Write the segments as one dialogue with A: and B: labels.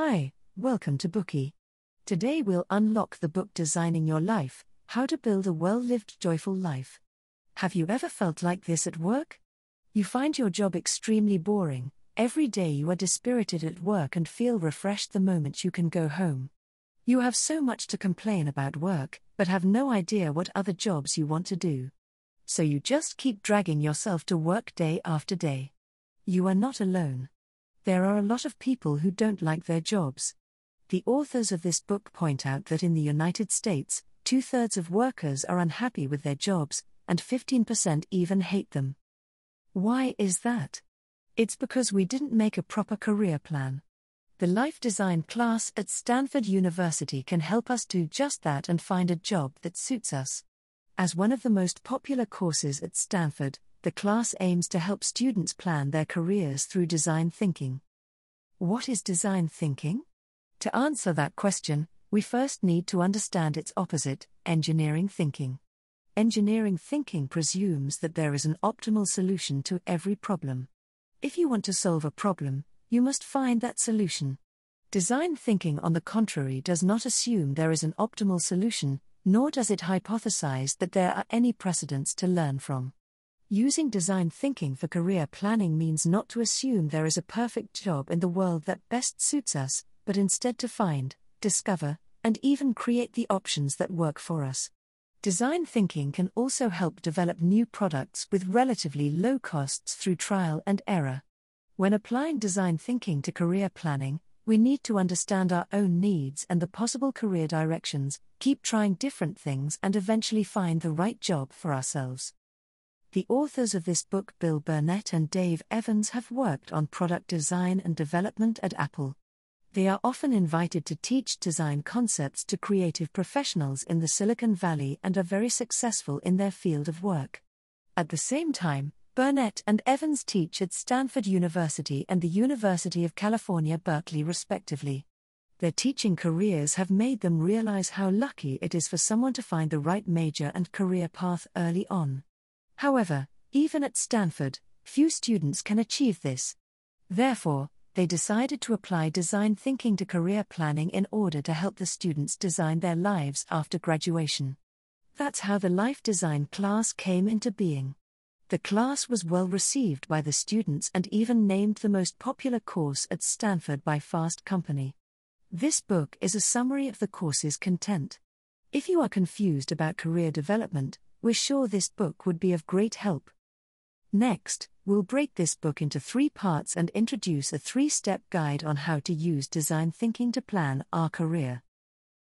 A: Hi, welcome to Bookey. Today we'll unlock the book Designing Your Life How to Build a Well Lived Joyful Life. Have you ever felt like this at work? You find your job extremely boring, every day you are dispirited at work and feel refreshed the moment you can go home. You have so much to complain about work, but have no idea what other jobs you want to do. So you just keep dragging yourself to work day after day. You are not alone. There are a lot of people who don't like their jobs. The authors of this book point out that in the United States, two thirds of workers are unhappy with their jobs, and 15% even hate them. Why is that? It's because we didn't make a proper career plan. The life design class at Stanford University can help us do just that and find a job that suits us. As one of the most popular courses at Stanford, the class aims to help students plan their careers through design thinking. What is design thinking? To answer that question, we first need to understand its opposite, engineering thinking. Engineering thinking presumes that there is an optimal solution to every problem. If you want to solve a problem, you must find that solution. Design thinking, on the contrary, does not assume there is an optimal solution, nor does it hypothesize that there are any precedents to learn from. Using design thinking for career planning means not to assume there is a perfect job in the world that best suits us, but instead to find, discover, and even create the options that work for us. Design thinking can also help develop new products with relatively low costs through trial and error. When applying design thinking to career planning, we need to understand our own needs and the possible career directions, keep trying different things, and eventually find the right job for ourselves. The authors of this book, Bill Burnett and Dave Evans, have worked on product design and development at Apple. They are often invited to teach design concepts to creative professionals in the Silicon Valley and are very successful in their field of work. At the same time, Burnett and Evans teach at Stanford University and the University of California, Berkeley, respectively. Their teaching careers have made them realize how lucky it is for someone to find the right major and career path early on. However, even at Stanford, few students can achieve this. Therefore, they decided to apply design thinking to career planning in order to help the students design their lives after graduation. That's how the life design class came into being. The class was well received by the students and even named the most popular course at Stanford by Fast Company. This book is a summary of the course's content. If you are confused about career development, we're sure this book would be of great help. Next, we'll break this book into three parts and introduce a three step guide on how to use design thinking to plan our career.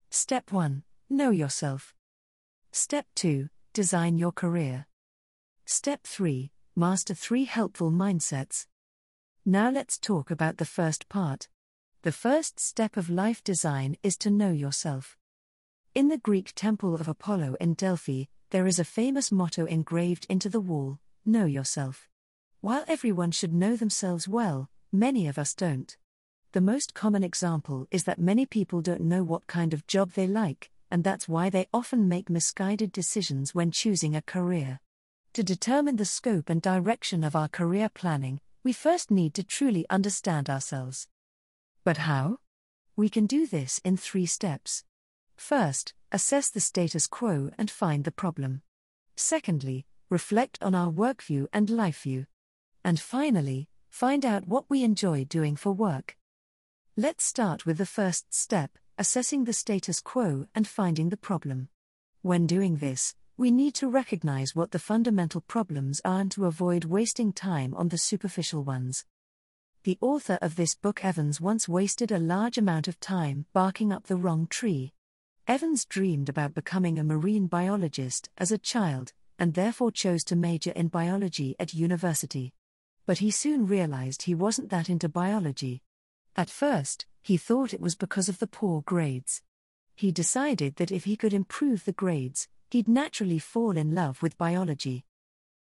A: Step 1 Know yourself. Step 2 Design your career. Step 3 Master three helpful mindsets. Now let's talk about the first part. The first step of life design is to know yourself. In the Greek temple of Apollo in Delphi, there is a famous motto engraved into the wall Know yourself. While everyone should know themselves well, many of us don't. The most common example is that many people don't know what kind of job they like, and that's why they often make misguided decisions when choosing a career. To determine the scope and direction of our career planning, we first need to truly understand ourselves. But how? We can do this in three steps. First, assess the status quo and find the problem. Secondly, reflect on our work view and life view. And finally, find out what we enjoy doing for work. Let's start with the first step assessing the status quo and finding the problem. When doing this, we need to recognize what the fundamental problems are and to avoid wasting time on the superficial ones. The author of this book, Evans, once wasted a large amount of time barking up the wrong tree. Evans dreamed about becoming a marine biologist as a child, and therefore chose to major in biology at university. But he soon realized he wasn't that into biology. At first, he thought it was because of the poor grades. He decided that if he could improve the grades, he'd naturally fall in love with biology.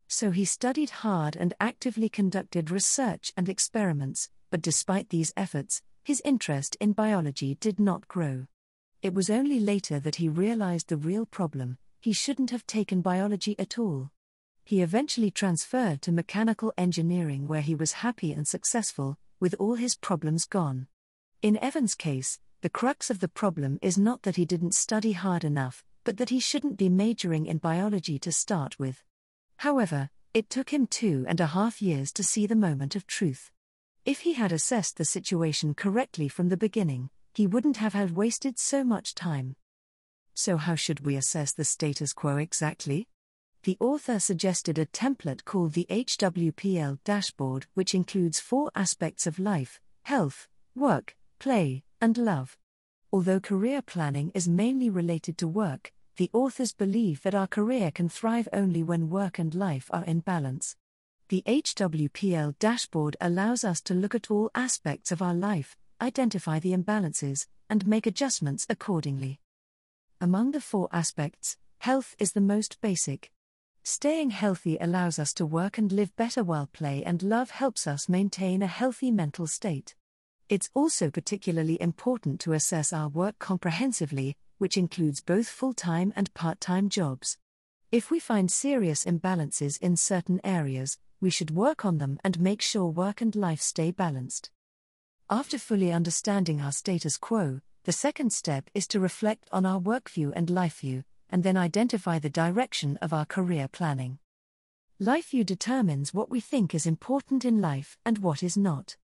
A: So he studied hard and actively conducted research and experiments, but despite these efforts, his interest in biology did not grow. It was only later that he realized the real problem he shouldn't have taken biology at all. He eventually transferred to mechanical engineering where he was happy and successful, with all his problems gone. In Evan's case, the crux of the problem is not that he didn't study hard enough, but that he shouldn't be majoring in biology to start with. However, it took him two and a half years to see the moment of truth. If he had assessed the situation correctly from the beginning, he wouldn't have had wasted so much time. So, how should we assess the status quo exactly? The author suggested a template called the HWPL dashboard, which includes four aspects of life health, work, play, and love. Although career planning is mainly related to work, the authors believe that our career can thrive only when work and life are in balance. The HWPL dashboard allows us to look at all aspects of our life, identify the imbalances, and make adjustments accordingly. Among the four aspects, health is the most basic. Staying healthy allows us to work and live better while play and love helps us maintain a healthy mental state. It's also particularly important to assess our work comprehensively, which includes both full time and part time jobs. If we find serious imbalances in certain areas, we should work on them and make sure work and life stay balanced. After fully understanding our status quo, the second step is to reflect on our work view and life view, and then identify the direction of our career planning. Life view determines what we think is important in life and what is not.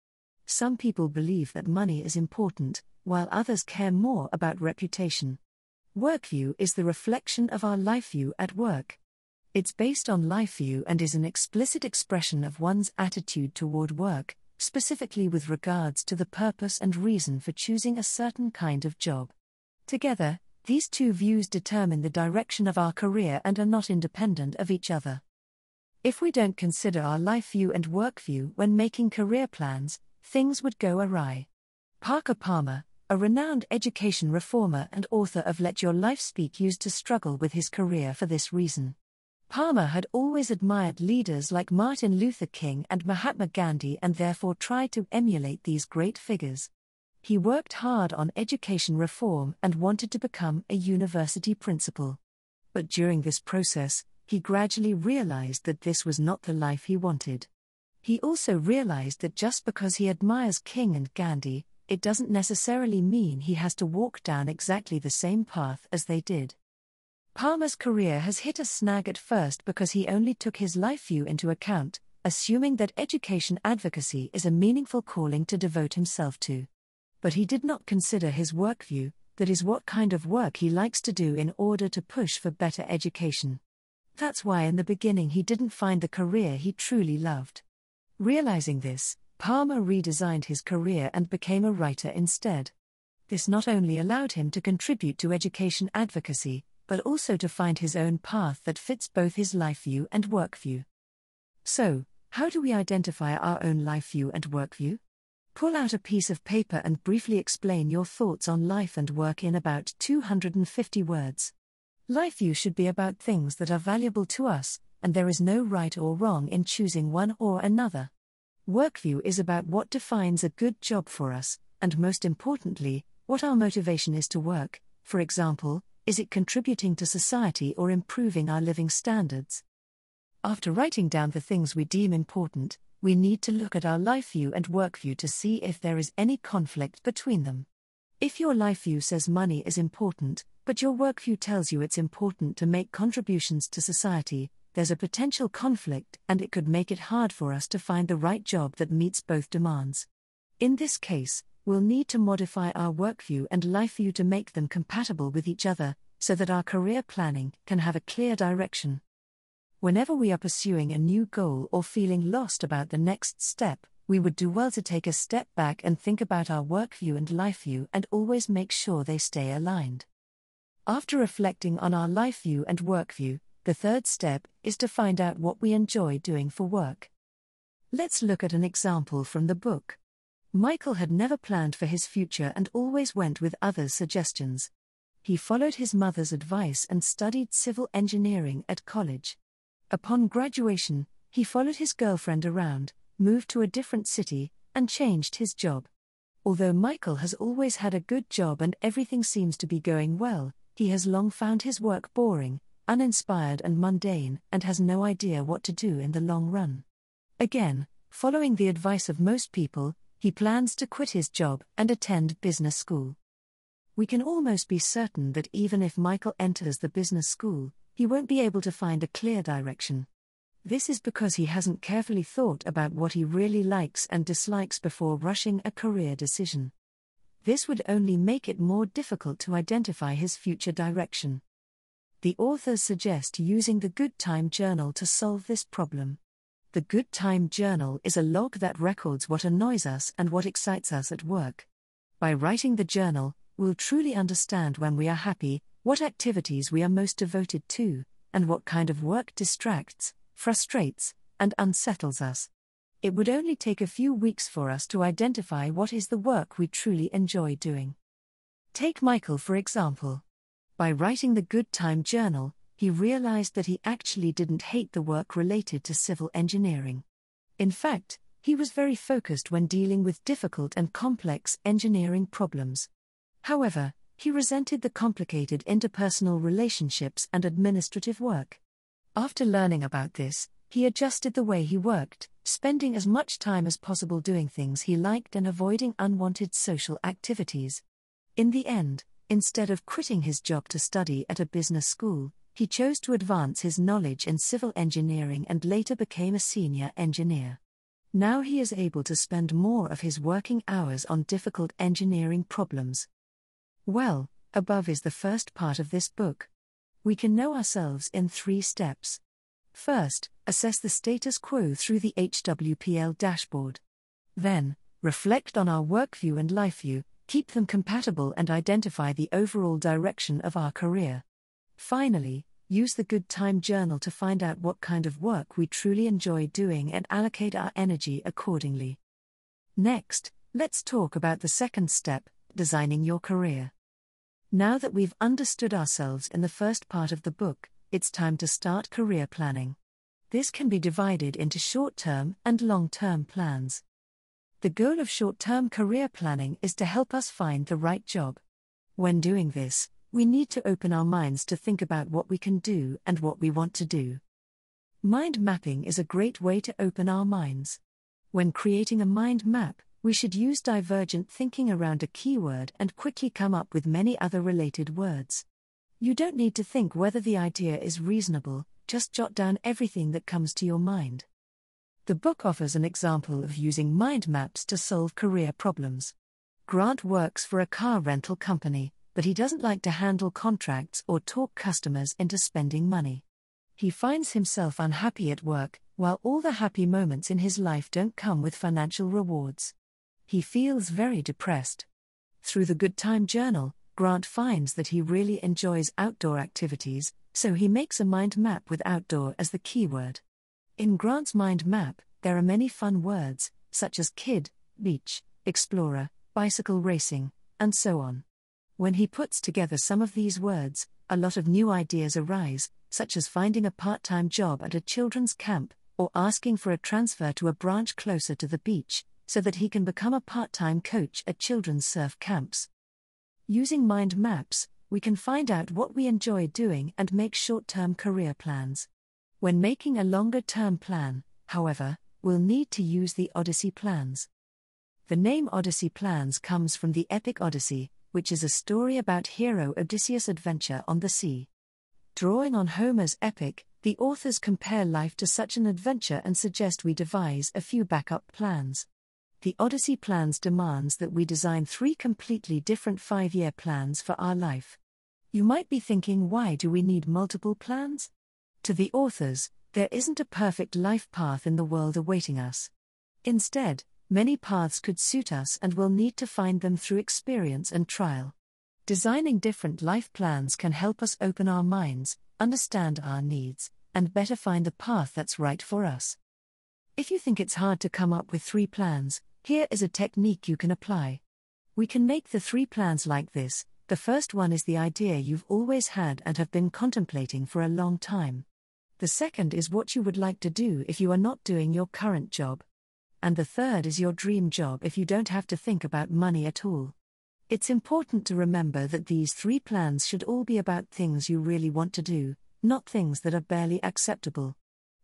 A: Some people believe that money is important, while others care more about reputation. Workview is the reflection of our life view at work. It's based on life view and is an explicit expression of one's attitude toward work, specifically with regards to the purpose and reason for choosing a certain kind of job. Together, these two views determine the direction of our career and are not independent of each other. If we don't consider our life view and work view when making career plans, things would go awry. Parker Palmer, a renowned education reformer and author of Let Your Life Speak, used to struggle with his career for this reason. Palmer had always admired leaders like Martin Luther King and Mahatma Gandhi and therefore tried to emulate these great figures. He worked hard on education reform and wanted to become a university principal. But during this process, he gradually realized that this was not the life he wanted. He also realized that just because he admires King and Gandhi, it doesn't necessarily mean he has to walk down exactly the same path as they did. Palmer's career has hit a snag at first because he only took his life view into account, assuming that education advocacy is a meaningful calling to devote himself to. But he did not consider his work view, that is, what kind of work he likes to do in order to push for better education. That's why in the beginning he didn't find the career he truly loved. Realizing this, Palmer redesigned his career and became a writer instead. This not only allowed him to contribute to education advocacy, but also to find his own path that fits both his life view and work view. So, how do we identify our own life view and work view? Pull out a piece of paper and briefly explain your thoughts on life and work in about 250 words. Life view should be about things that are valuable to us, and there is no right or wrong in choosing one or another. Workview is about what defines a good job for us, and most importantly, what our motivation is to work. For example, is it contributing to society or improving our living standards? After writing down the things we deem important, we need to look at our life view and work view to see if there is any conflict between them. If your life view says money is important, but your work view tells you it's important to make contributions to society, there's a potential conflict and it could make it hard for us to find the right job that meets both demands. In this case, we'll need to modify our work view and life view to make them compatible with each other, so that our career planning can have a clear direction. Whenever we are pursuing a new goal or feeling lost about the next step, we would do well to take a step back and think about our work view and life view and always make sure they stay aligned. After reflecting on our life view and work view, the third step is to find out what we enjoy doing for work. Let's look at an example from the book. Michael had never planned for his future and always went with others' suggestions. He followed his mother's advice and studied civil engineering at college. Upon graduation, he followed his girlfriend around, moved to a different city, and changed his job. Although Michael has always had a good job and everything seems to be going well, he has long found his work boring, uninspired and mundane, and has no idea what to do in the long run. Again, following the advice of most people, He plans to quit his job and attend business school. We can almost be certain that even if Michael enters the business school, he won't be able to find a clear direction. This is because he hasn't carefully thought about what he really likes and dislikes before rushing a career decision. This would only make it more difficult to identify his future direction. The authors suggest using the Good Time Journal to solve this problem. The Good Time Journal is a log that records what annoys us and what excites us at work. By writing the journal, we'll truly understand when we are happy, what activities we are most devoted to, and what kind of work distracts, frustrates, and unsettles us. It would only take a few weeks for us to identify what is the work we truly enjoy doing. Take Michael for example. By writing the Good Time Journal, he realized that he actually didn't hate the work related to civil engineering. In fact, he was very focused when dealing with difficult and complex engineering problems. However, he resented the complicated interpersonal relationships and administrative work. After learning about this, he adjusted the way he worked, spending as much time as possible doing things he liked and avoiding unwanted social activities. In the end, instead of quitting his job to study at a business school, he chose to advance his knowledge in civil engineering and later became a senior engineer. Now he is able to spend more of his working hours on difficult engineering problems. Well, above is the first part of this book. We can know ourselves in three steps. First, assess the status quo through the HWPL dashboard. Then, reflect on our work view and life view, keep them compatible, and identify the overall direction of our career. Finally, use the Good Time Journal to find out what kind of work we truly enjoy doing and allocate our energy accordingly. Next, let's talk about the second step designing your career. Now that we've understood ourselves in the first part of the book, it's time to start career planning. This can be divided into short term and long term plans. The goal of short term career planning is to help us find the right job. When doing this, we need to open our minds to think about what we can do and what we want to do. Mind mapping is a great way to open our minds. When creating a mind map, we should use divergent thinking around a keyword and quickly come up with many other related words. You don't need to think whether the idea is reasonable, just jot down everything that comes to your mind. The book offers an example of using mind maps to solve career problems. Grant works for a car rental company, but he doesn't like to handle contracts or talk customers into spending money. He finds himself unhappy at work, while all the happy moments in his life don't come with financial rewards he feels very depressed. Through the Good Time Journal, Grant finds that he really enjoys outdoor activities, so he makes a mind map with outdoor as the keyword. In Grant's mind map, there are many fun words, such as kid, beach, explorer, bicycle racing, and so on. When he puts together some of these words, a lot of new ideas arise, such as finding a part time job at a children's camp, or asking for a transfer to a branch closer to the beach, so that he can become a part time coach at children's surf camps. Using mind maps, we can find out what we enjoy doing and make short term career plans. When making a longer term plan, however, we'll need to use the Odyssey plans. The name Odyssey Plans comes from the epic Odyssey, which is a story about hero Odysseus' adventure on the sea. Drawing on Homer's epic, the authors compare life to such an adventure and suggest we devise a few backup plans the Odyssey Plans demands that we design three completely different five year plans for our life. You might be thinking, why do we need multiple plans? To the authors, there isn't a perfect life path in the world awaiting us. Instead, many paths could suit us and we'll need to find them through experience and trial. Designing different life plans can help us open our minds, understand our needs, and better find the path that's right for us. If you think it's hard to come up with three plans, here is a technique you can apply. We can make the three plans like this the first one is the idea you've always had and have been contemplating for a long time. The second is what you would like to do if you are not doing your current job. And the third is your dream job if you don't have to think about money at all. It's important to remember that these three plans should all be about things you really want to do, not things that are barely acceptable.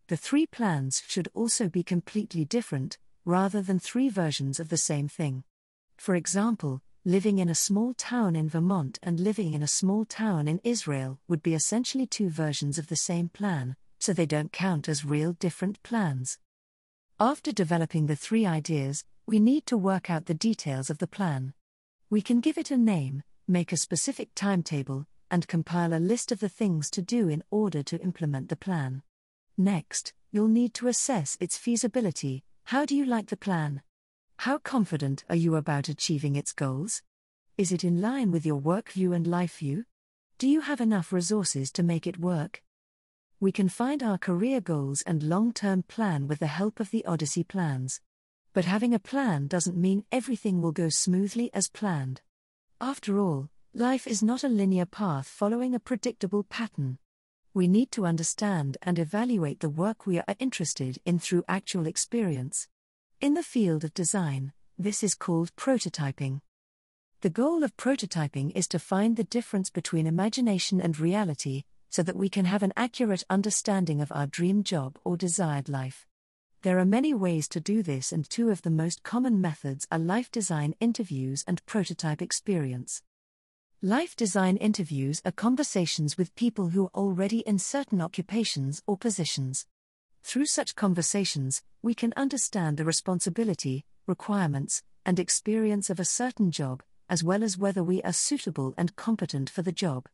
A: The three plans should also be completely different, rather than three versions of the same thing. For example, living in a small town in Vermont and living in a small town in Israel would be essentially two versions of the same plan, so they don't count as real different plans. After developing the three ideas, we need to work out the details of the plan. We can give it a name, make a specific timetable, and compile a list of the things to do in order to implement the plan. Next, you'll need to assess its feasibility. How do you like the plan? How confident are you about achieving its goals? Is it in line with your work view and life view? Do you have enough resources to make it work? We can find our career goals and long term plan with the help of the Odyssey plans. But having a plan doesn't mean everything will go smoothly as planned. After all, life is not a linear path following a predictable pattern. We need to understand and evaluate the work we are interested in through actual experience. In the field of design, this is called prototyping. The goal of prototyping is to find the difference between imagination and reality, so that we can have an accurate understanding of our dream job or desired life. There are many ways to do this, and two of the most common methods are life design interviews and prototype experience. Life design interviews are conversations with people who are already in certain occupations or positions. Through such conversations, we can understand the responsibility, requirements, and experience of a certain job, as well as whether we are suitable and competent for the job.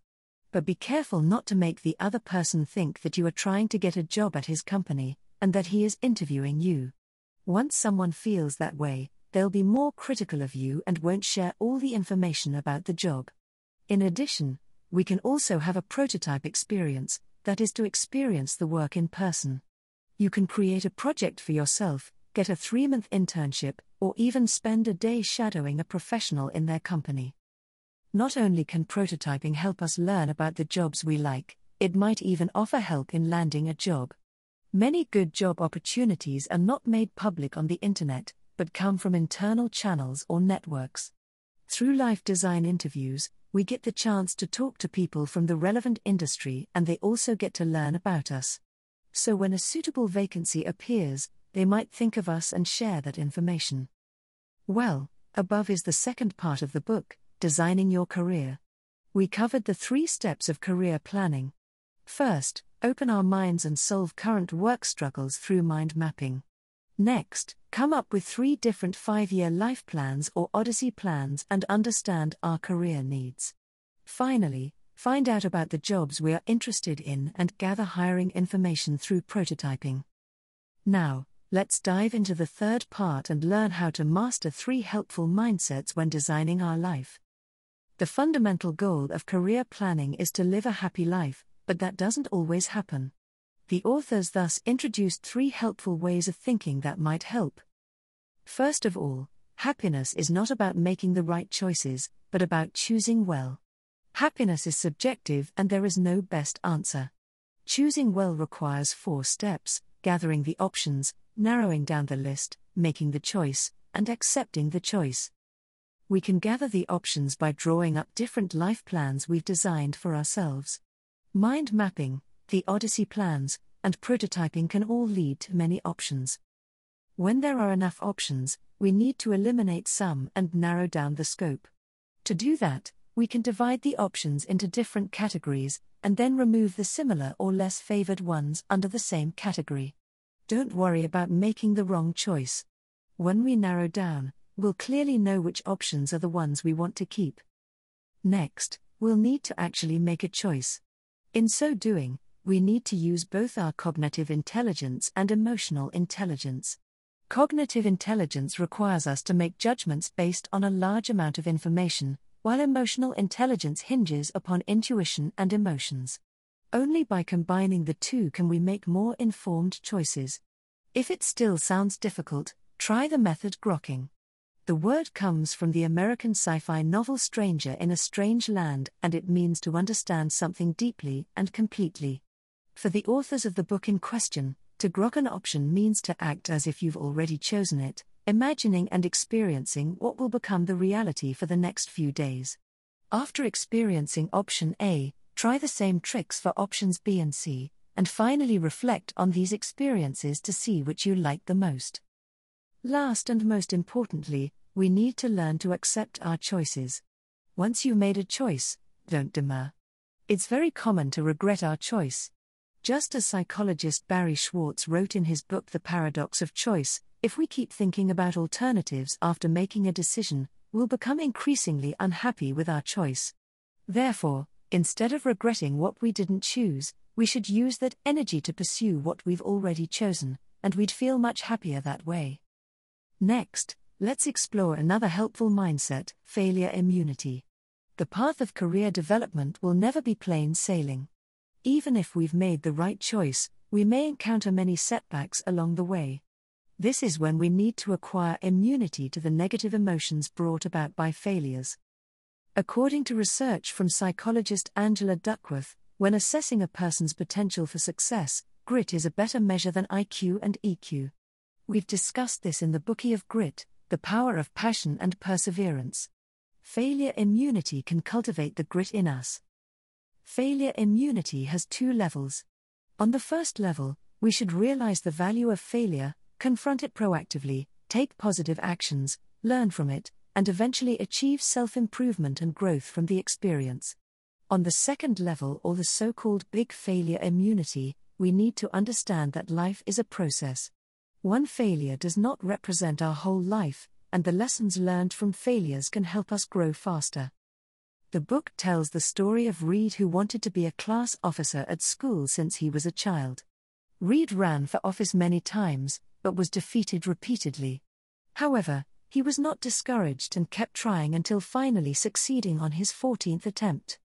A: But be careful not to make the other person think that you are trying to get a job at his company, and that he is interviewing you. Once someone feels that way, they'll be more critical of you and won't share all the information about the job. In addition, we can also have a prototype experience, that is to experience the work in person. You can create a project for yourself, get a three month internship, or even spend a day shadowing a professional in their company. Not only can prototyping help us learn about the jobs we like, it might even offer help in landing a job. Many good job opportunities are not made public on the internet, but come from internal channels or networks. Through life design interviews, we get the chance to talk to people from the relevant industry and they also get to learn about us so when a suitable vacancy appears, they might think of us and share that information. Well, above is the second part of the book, Designing Your Career. We covered the three steps of career planning. First, open our minds and solve current work struggles through mind mapping. Next, come up with three different five year life plans or Odyssey plans and understand our career needs. Finally, Find out about the jobs we are interested in and gather hiring information through prototyping. Now, let's dive into the third part and learn how to master three helpful mindsets when designing our life. The fundamental goal of career planning is to live a happy life, but that doesn't always happen. The authors thus introduced three helpful ways of thinking that might help. First of all, happiness is not about making the right choices, but about choosing well. Happiness is subjective and there is no best answer. Choosing well requires four steps gathering the options, narrowing down the list, making the choice, and accepting the choice. We can gather the options by drawing up different life plans we've designed for ourselves. Mind mapping, the Odyssey plans, and prototyping can all lead to many options. When there are enough options, we need to eliminate some and narrow down the scope. To do that, we can divide the options into different categories, and then remove the similar or less favored ones under the same category. Don't worry about making the wrong choice. When we narrow down, we'll clearly know which options are the ones we want to keep. Next, we'll need to actually make a choice. In so doing, we need to use both our cognitive intelligence and emotional intelligence. Cognitive intelligence requires us to make judgments based on a large amount of information, while emotional intelligence hinges upon intuition and emotions. Only by combining the two can we make more informed choices. If it still sounds difficult, try the method grokking. The word comes from the American sci fi novel Stranger in a Strange Land, and it means to understand something deeply and completely. For the authors of the book in question, to grok an option means to act as if you've already chosen it, imagining and experiencing what will become the reality for the next few days. After experiencing option A, try the same tricks for options B and C, and finally reflect on these experiences to see which you like the most. Last and most importantly, we need to learn to accept our choices. Once you've made a choice, don't demur. It's very common to regret our choice. Just as psychologist Barry Schwartz wrote in his book The Paradox of Choice, if we keep thinking about alternatives after making a decision, we'll become increasingly unhappy with our choice. Therefore, instead of regretting what we didn't choose, we should use that energy to pursue what we've already chosen, and we'd feel much happier that way. Next, let's explore another helpful mindset failure immunity. The path of career development will never be plain sailing. Even if we've made the right choice, we may encounter many setbacks along the way. This is when we need to acquire immunity to the negative emotions brought about by failures. According to research from psychologist Angela Duckworth, when assessing a person's potential for success, grit is a better measure than IQ and EQ. We've discussed this in the Bookey of Grit, the power of passion and perseverance. Failure immunity can cultivate the grit in us. Failure immunity has two levels. On the first level, we should realize the value of failure, confront it proactively, take positive actions, learn from it, and eventually achieve self improvement and growth from the experience. On the second level, or the so called big failure immunity, we need to understand that life is a process. One failure does not represent our whole life, and the lessons learned from failures can help us grow faster. The book tells the story of Reed, who wanted to be a class officer at school since he was a child. Reed ran for office many times, but was defeated repeatedly. However, he was not discouraged and kept trying until finally succeeding on his 14th attempt.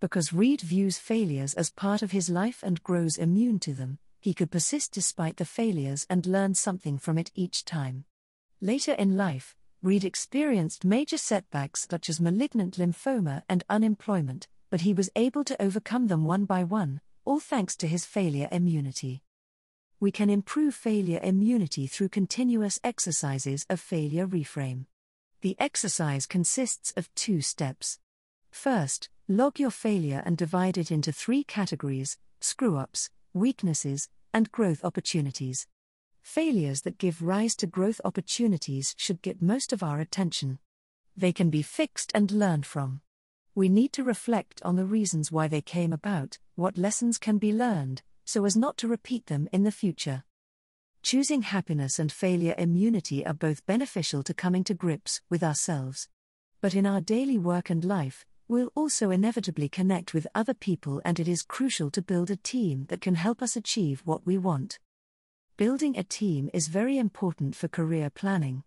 A: Because Reed views failures as part of his life and grows immune to them, he could persist despite the failures and learn something from it each time. Later in life, Reed experienced major setbacks such as malignant lymphoma and unemployment, but he was able to overcome them one by one, all thanks to his failure immunity. We can improve failure immunity through continuous exercises of failure reframe. The exercise consists of two steps. First, log your failure and divide it into three categories screw ups, weaknesses, and growth opportunities. Failures that give rise to growth opportunities should get most of our attention. They can be fixed and learned from. We need to reflect on the reasons why they came about, what lessons can be learned, so as not to repeat them in the future. Choosing happiness and failure immunity are both beneficial to coming to grips with ourselves. But in our daily work and life, We'll also inevitably connect with other people, and it is crucial to build a team that can help us achieve what we want. Building a team is very important for career planning.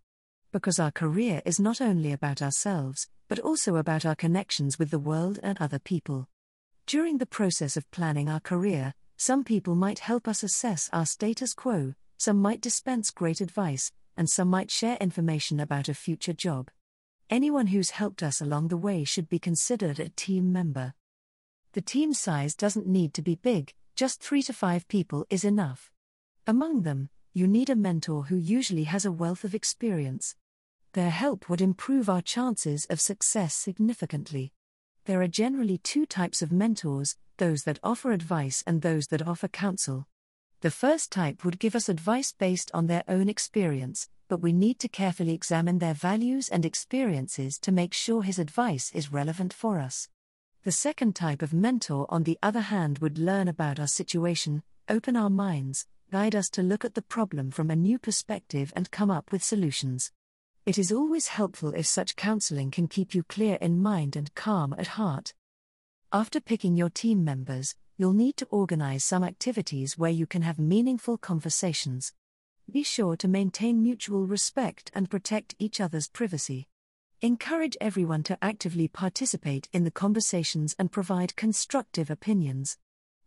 A: Because our career is not only about ourselves, but also about our connections with the world and other people. During the process of planning our career, some people might help us assess our status quo, some might dispense great advice, and some might share information about a future job. Anyone who's helped us along the way should be considered a team member. The team size doesn't need to be big, just three to five people is enough. Among them, you need a mentor who usually has a wealth of experience. Their help would improve our chances of success significantly. There are generally two types of mentors those that offer advice and those that offer counsel. The first type would give us advice based on their own experience, but we need to carefully examine their values and experiences to make sure his advice is relevant for us. The second type of mentor, on the other hand, would learn about our situation, open our minds, guide us to look at the problem from a new perspective, and come up with solutions. It is always helpful if such counseling can keep you clear in mind and calm at heart. After picking your team members, you'll need to organize some activities where you can have meaningful conversations. Be sure to maintain mutual respect and protect each other's privacy. Encourage everyone to actively participate in the conversations and provide constructive opinions.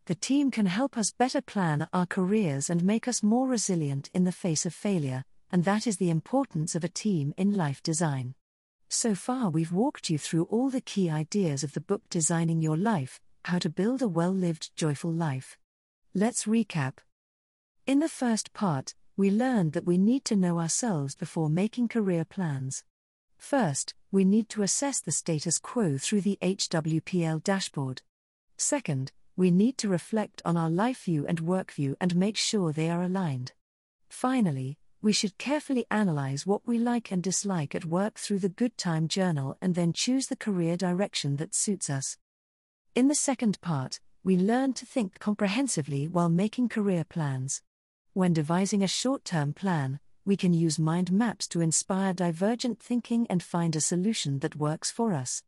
A: The team can help us better plan our careers and make us more resilient in the face of failure, and that is the importance of a team in life design. So far, we've walked you through all the key ideas of the book Designing Your Life How to Build a Well Lived, Joyful Life. Let's recap. In the first part, we learned that we need to know ourselves before making career plans. First, we need to assess the status quo through the HWPL dashboard. Second, we need to reflect on our life view and work view and make sure they are aligned. Finally, we should carefully analyze what we like and dislike at work through the Good Time Journal and then choose the career direction that suits us. In the second part, we learn to think comprehensively while making career plans. When devising a short term plan, we can use mind maps to inspire divergent thinking and find a solution that works for us.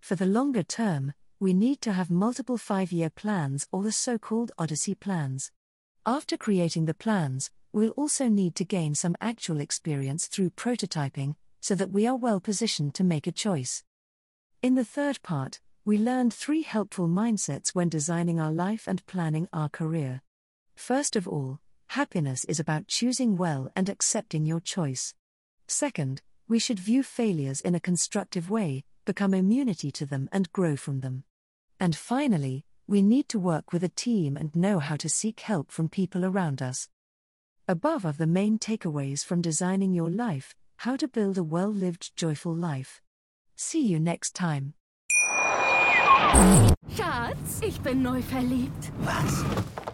A: For the longer term, we need to have multiple five year plans or the so called Odyssey plans. After creating the plans, we'll also need to gain some actual experience through prototyping so that we are well positioned to make a choice. In the third part, we learned three helpful mindsets when designing our life and planning our career. First of all, happiness is about choosing well and accepting your choice. Second, we should view failures in a constructive way, become immunity to them, and grow from them. And finally, we need to work with a team and know how to seek help from people around us. Above are the main takeaways from designing your life how to build a well lived, joyful life. See you next time.
B: Schatz, ich bin neu verliebt.
C: Was?